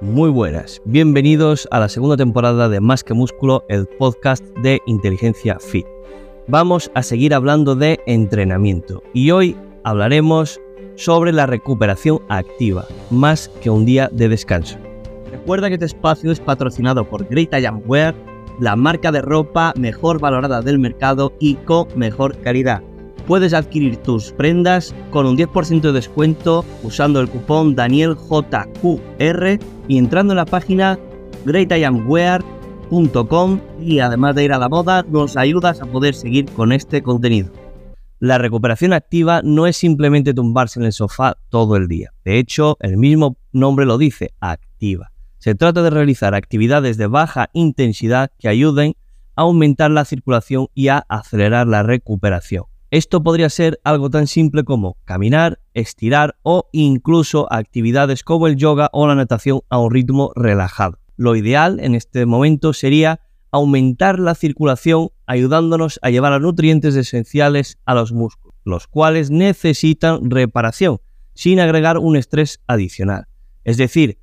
Muy buenas, bienvenidos a la segunda temporada de Más que Músculo, el podcast de Inteligencia Fit. Vamos a seguir hablando de entrenamiento y hoy hablaremos sobre la recuperación activa, más que un día de descanso. Recuerda que este espacio es patrocinado por Great I Wear, la marca de ropa mejor valorada del mercado y con mejor calidad puedes adquirir tus prendas con un 10% de descuento usando el cupón DanielJQR y entrando en la página greatiamwear.com y además de ir a la moda nos ayudas a poder seguir con este contenido. La recuperación activa no es simplemente tumbarse en el sofá todo el día. De hecho, el mismo nombre lo dice, activa. Se trata de realizar actividades de baja intensidad que ayuden a aumentar la circulación y a acelerar la recuperación. Esto podría ser algo tan simple como caminar, estirar o incluso actividades como el yoga o la natación a un ritmo relajado. Lo ideal en este momento sería aumentar la circulación ayudándonos a llevar los nutrientes esenciales a los músculos, los cuales necesitan reparación sin agregar un estrés adicional. Es decir,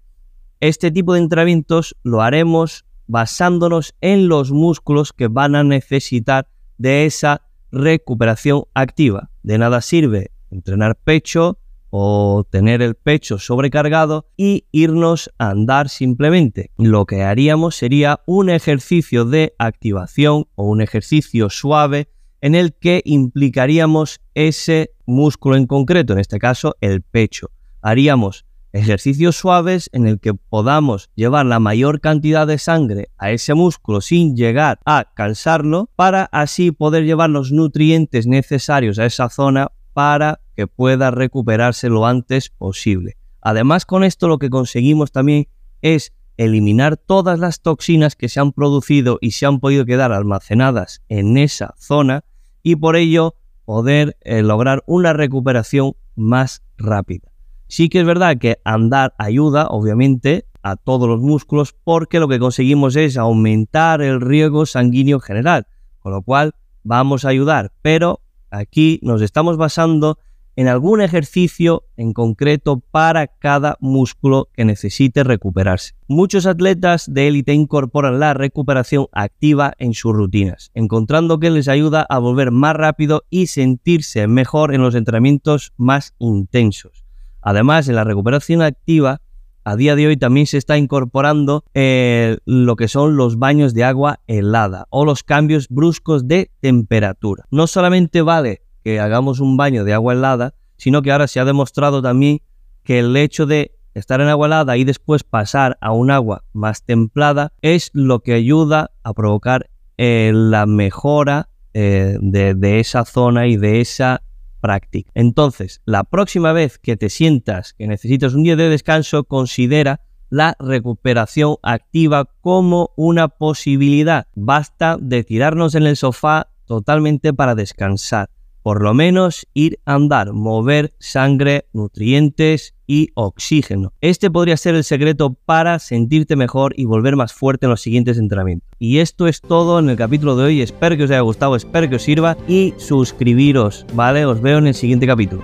este tipo de entrenamientos lo haremos basándonos en los músculos que van a necesitar de esa recuperación activa. De nada sirve entrenar pecho o tener el pecho sobrecargado y irnos a andar simplemente. Lo que haríamos sería un ejercicio de activación o un ejercicio suave en el que implicaríamos ese músculo en concreto, en este caso el pecho. Haríamos ejercicios suaves en el que podamos llevar la mayor cantidad de sangre a ese músculo sin llegar a cansarlo para así poder llevar los nutrientes necesarios a esa zona para que pueda recuperarse lo antes posible. Además con esto lo que conseguimos también es eliminar todas las toxinas que se han producido y se han podido quedar almacenadas en esa zona y por ello poder eh, lograr una recuperación más rápida. Sí que es verdad que andar ayuda, obviamente, a todos los músculos porque lo que conseguimos es aumentar el riego sanguíneo general, con lo cual vamos a ayudar, pero aquí nos estamos basando en algún ejercicio en concreto para cada músculo que necesite recuperarse. Muchos atletas de élite incorporan la recuperación activa en sus rutinas, encontrando que les ayuda a volver más rápido y sentirse mejor en los entrenamientos más intensos. Además, en la recuperación activa, a día de hoy también se está incorporando eh, lo que son los baños de agua helada o los cambios bruscos de temperatura. No solamente vale que hagamos un baño de agua helada, sino que ahora se ha demostrado también que el hecho de estar en agua helada y después pasar a un agua más templada es lo que ayuda a provocar eh, la mejora eh, de esa zona y de esa práctica. Entonces, la próxima vez que te sientas que necesitas un día de descanso, considera la recuperación activa como una posibilidad. Basta de tirarnos en el sofá totalmente para descansar por lo menos ir a andar, mover sangre, nutrientes y oxígeno. Este podría ser el secreto para sentirte mejor y volver más fuerte en los siguientes entrenamientos. Y esto es todo en el capítulo de hoy. Espero que os haya gustado, espero que os sirva y suscribiros, ¿vale? Os veo en el siguiente capítulo.